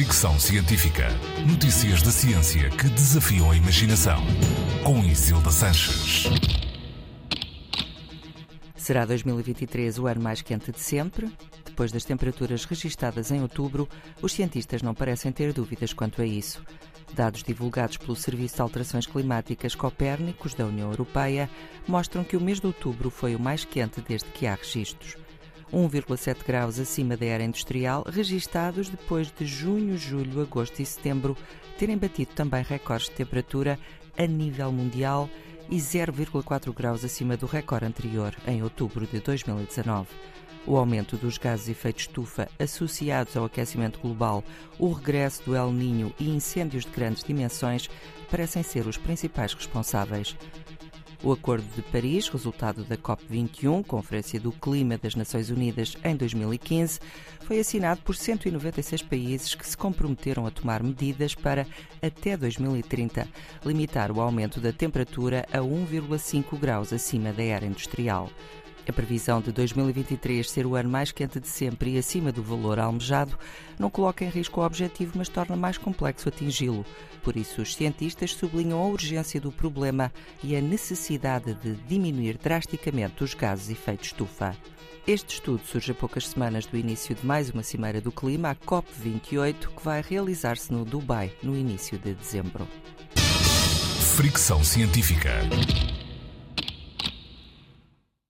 Fricção Científica. Notícias da ciência que desafiam a imaginação. Com Isilda Sanches. Será 2023 o ano mais quente de sempre? Depois das temperaturas registadas em outubro, os cientistas não parecem ter dúvidas quanto a isso. Dados divulgados pelo Serviço de Alterações Climáticas Copérnicos da União Europeia mostram que o mês de outubro foi o mais quente desde que há registros. 1,7 graus acima da era industrial, registados depois de junho, julho, agosto e setembro terem batido também recordes de temperatura a nível mundial e 0,4 graus acima do recorde anterior, em outubro de 2019. O aumento dos gases de efeito estufa associados ao aquecimento global, o regresso do El Ninho e incêndios de grandes dimensões parecem ser os principais responsáveis. O Acordo de Paris, resultado da COP21, Conferência do Clima das Nações Unidas, em 2015, foi assinado por 196 países que se comprometeram a tomar medidas para, até 2030, limitar o aumento da temperatura a 1,5 graus acima da era industrial. A previsão de 2023 ser o ano mais quente de sempre e acima do valor almejado não coloca em risco o objetivo, mas torna mais complexo atingi-lo. Por isso, os cientistas sublinham a urgência do problema e a necessidade de diminuir drasticamente os gases efeito estufa. Este estudo surge a poucas semanas do início de mais uma Cimeira do Clima, a COP28, que vai realizar-se no Dubai no início de dezembro. Fricção científica.